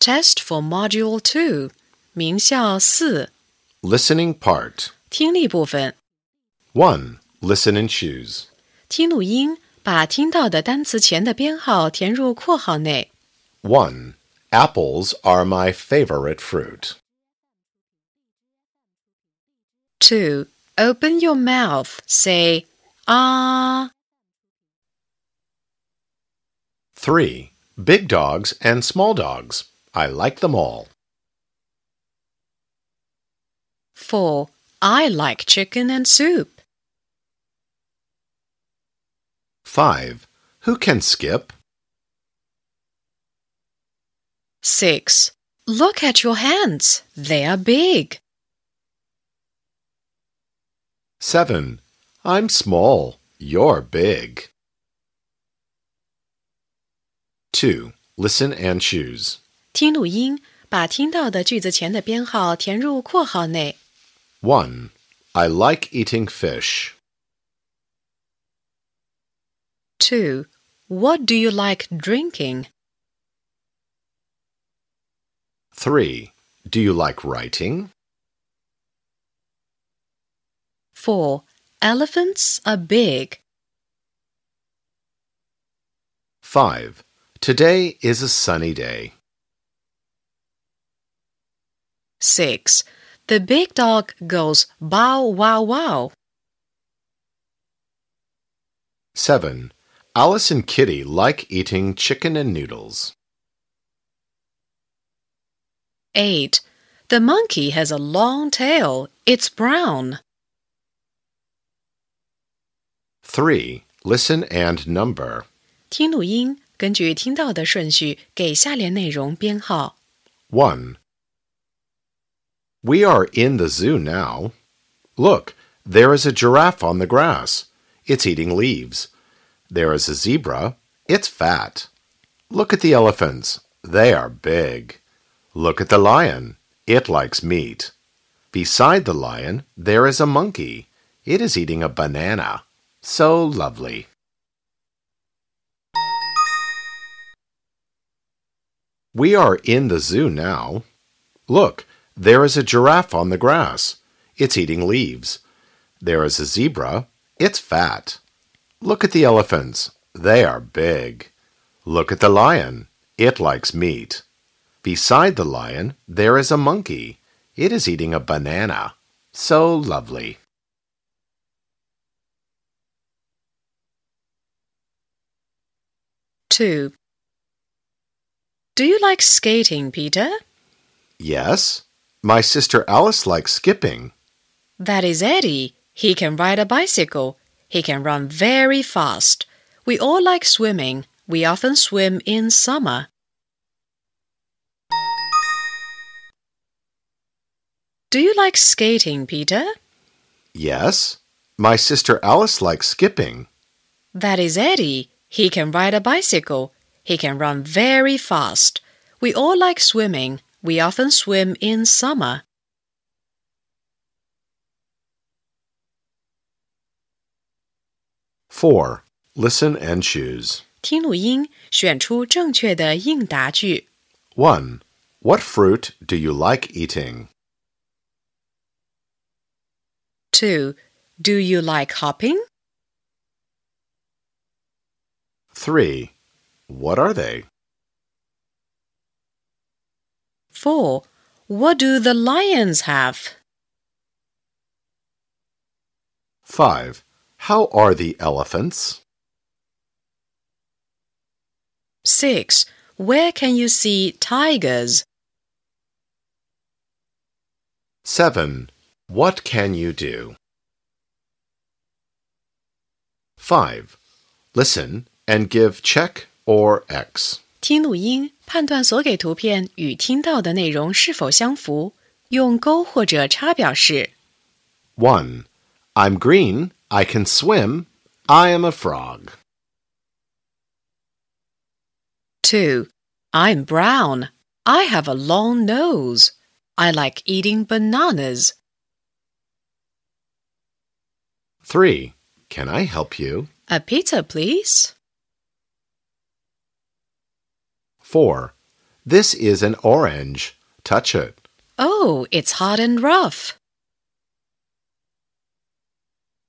Test for Module Two，名校四 Listening part. 听力部分。 1. Listen and choose. 听录音，把听到的单词前的编号填入括号内。 1. Apples are my favorite fruit. Two. Open your mouth. Say ah. 3. Big dogs and small dogs. I like them all. Four. I like chicken and soup. 5. Who can skip? Six. Look at your hands. They are big. 7. I'm small. You're big. 2. Listen and choose. 听录音，把听到的句子前的编号填入括号内。 1. I like eating fish. Two. What do you like drinking? 3. Do you like writing? Four. Elephants are big. 5. Today is a sunny day. Six. The big dog goes bow wow wow. 7. Alice and Kitty like eating chicken and noodles. Eight. The monkey has a long tail. It's brown. 3. Listen and number. 听录音，根据听到的顺序给下列内容编号。 1. We are in the zoo now. Look, there is a giraffe on the grass. It's eating leaves. There is a zebra. It's fat. Look at the elephants. They are big. Look at the lion. It likes meat. Beside the lion, there is a monkey. It is eating a banana. So lovely. We are in the zoo now. Look, there is a giraffe on the grass. It's eating leaves. There is a zebra. It's fat. Look at the elephants. They are big. Look at the lion. It likes meat. Beside the lion, there is a monkey. It is eating a banana. So lovely. Two. Do you like skating, Peter? Yes, my sister Alice likes skipping. That is Eddie. He can ride a bicycle. He can run very fast. We all like swimming. We often swim in summer. Do you like skating, Peter? Yes, my sister Alice likes skipping. That is Eddie. He can ride a bicycle. He can run very fast. We all like swimming. We often swim in summer. Four. Listen and choose. 听录音，选出正确的应答句。 1. What fruit do you like eating? 2. Do you like hopping? 3. What are they? 4. What do the lions have? 5. How are the elephants? 6. Where can you see tigers? 7. What can you do? 5. Listen and give check or X. 听录音，判断所给图片与听到的内容是否相符，用勾或者叉表示。 1. I'm green. I can swim. I am a frog. 2. I'm brown. I have a long nose. I like eating bananas. 3. Can I help you? A pizza, please. 4. This is an orange. Touch it. Oh, it's hot and rough.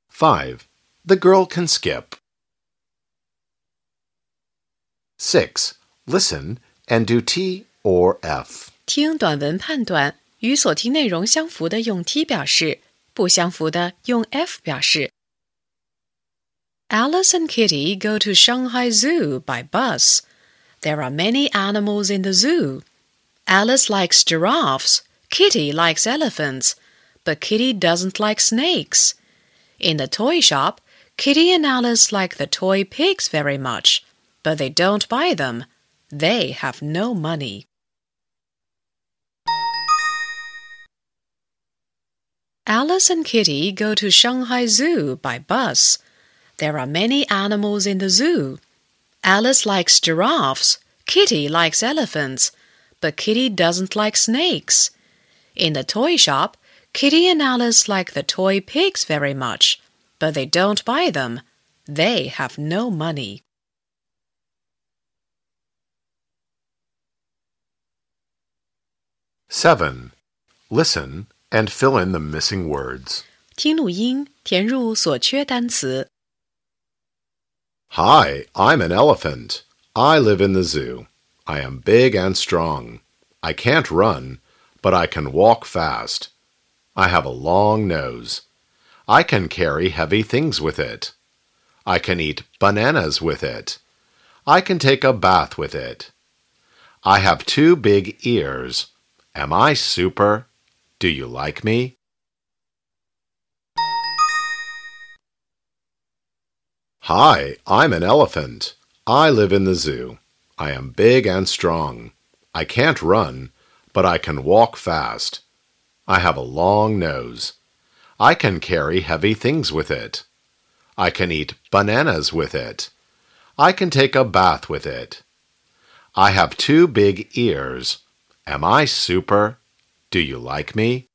5. The girl can skip. 6. Listen and do T or F. 听短文判断，与所听内容相符的用 T 表示，不相符的用 F 表示。Alice and Kitty go to Shanghai Zoo by bus. There are many animals in the zoo. Alice likes giraffes. Kitty likes elephants. But Kitty doesn't like snakes. In the toy shop, Kitty and Alice like the toy pigs very much, but they don't buy them. They have no money. Alice and Kitty go to Shanghai Zoo by bus. There are many animals in the zoo. Alice likes giraffes. Kitty likes elephants. But Kitty doesn't like snakes. In the toy shop, Kitty and Alice like the toy pigs very much, but they don't buy them. They have no money. Seven. Listen and fill in the missing words. 听录音，填入所缺单词。 Hi, I'm an elephant. I live in the zoo. I am big and strong. I can't run, but I can walk fast. I have a long nose. I can carry heavy things with it. I can eat bananas with it. I can take a bath with it. I have two big ears. Am I super? Do you like me? Hi, I'm an elephant. I live in the zoo. I am big and strong. I can't run, but I can walk fast. I have a long nose. I can carry heavy things with it. I can eat bananas with it. I can take a bath with it. I have two big ears. Am I super? Do you like me?